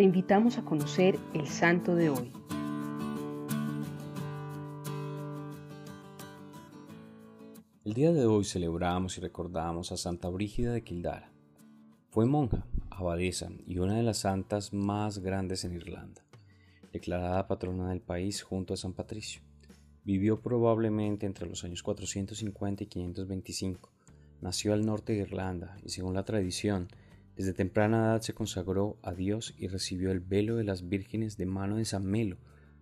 te invitamos a conocer el santo de hoy. El día de hoy celebramos y recordamos a Santa Brígida de Kildare. Fue monja, abadesa y una de las santas más grandes en Irlanda, declarada patrona del país junto a San Patricio. Vivió probablemente entre los años 450 y 525. Nació al norte de Irlanda y según la tradición, desde temprana edad se consagró a Dios y recibió el velo de las vírgenes de mano de San Melo,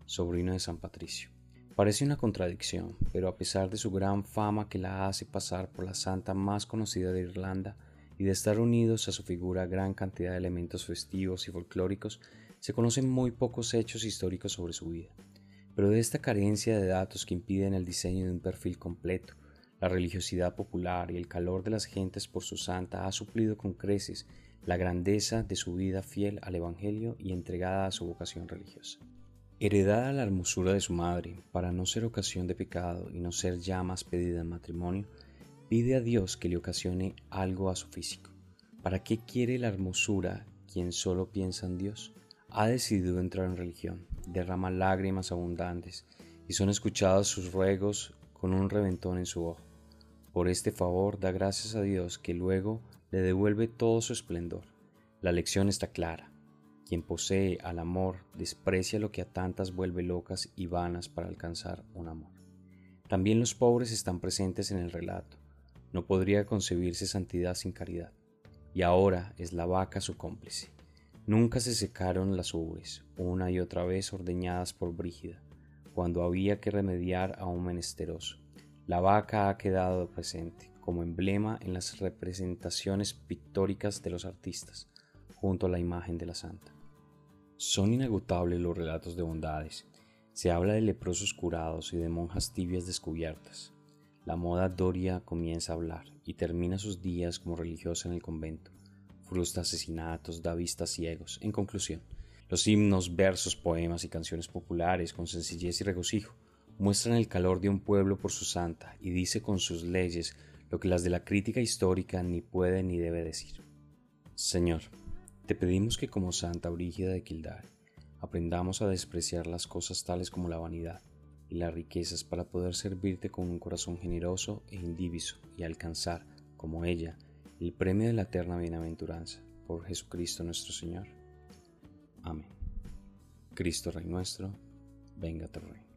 sobrino de San Patricio. Parece una contradicción, pero a pesar de su gran fama que la hace pasar por la santa más conocida de Irlanda y de estar unidos a su figura gran cantidad de elementos festivos y folclóricos, se conocen muy pocos hechos históricos sobre su vida. Pero de esta carencia de datos que impiden el diseño de un perfil completo, la religiosidad popular y el calor de las gentes por su santa ha suplido con creces la grandeza de su vida fiel al Evangelio y entregada a su vocación religiosa. Heredada la hermosura de su madre, para no ser ocasión de pecado y no ser ya más pedida en matrimonio, pide a Dios que le ocasione algo a su físico. ¿Para qué quiere la hermosura quien solo piensa en Dios? Ha decidido entrar en religión, derrama lágrimas abundantes y son escuchados sus ruegos con un reventón en su ojo. Por este favor da gracias a Dios que luego le devuelve todo su esplendor. La lección está clara. Quien posee al amor desprecia lo que a tantas vuelve locas y vanas para alcanzar un amor. También los pobres están presentes en el relato. No podría concebirse santidad sin caridad. Y ahora es la vaca su cómplice. Nunca se secaron las ubres, una y otra vez ordeñadas por Brígida, cuando había que remediar a un menesteroso. La vaca ha quedado presente como emblema en las representaciones pictóricas de los artistas, junto a la imagen de la santa. Son inagotables los relatos de bondades. Se habla de leprosos curados y de monjas tibias descubiertas. La moda doria comienza a hablar y termina sus días como religiosa en el convento. Frustra asesinatos, da vistas ciegos. En conclusión, los himnos, versos, poemas y canciones populares con sencillez y regocijo muestran el calor de un pueblo por su santa y dice con sus leyes lo que las de la crítica histórica ni puede ni debe decir. Señor, te pedimos que como Santa Brígida de Kildare aprendamos a despreciar las cosas tales como la vanidad y las riquezas para poder servirte con un corazón generoso e indiviso y alcanzar, como ella, el premio de la eterna bienaventuranza por Jesucristo nuestro Señor. Amén. Cristo Rey nuestro, venga tu reino.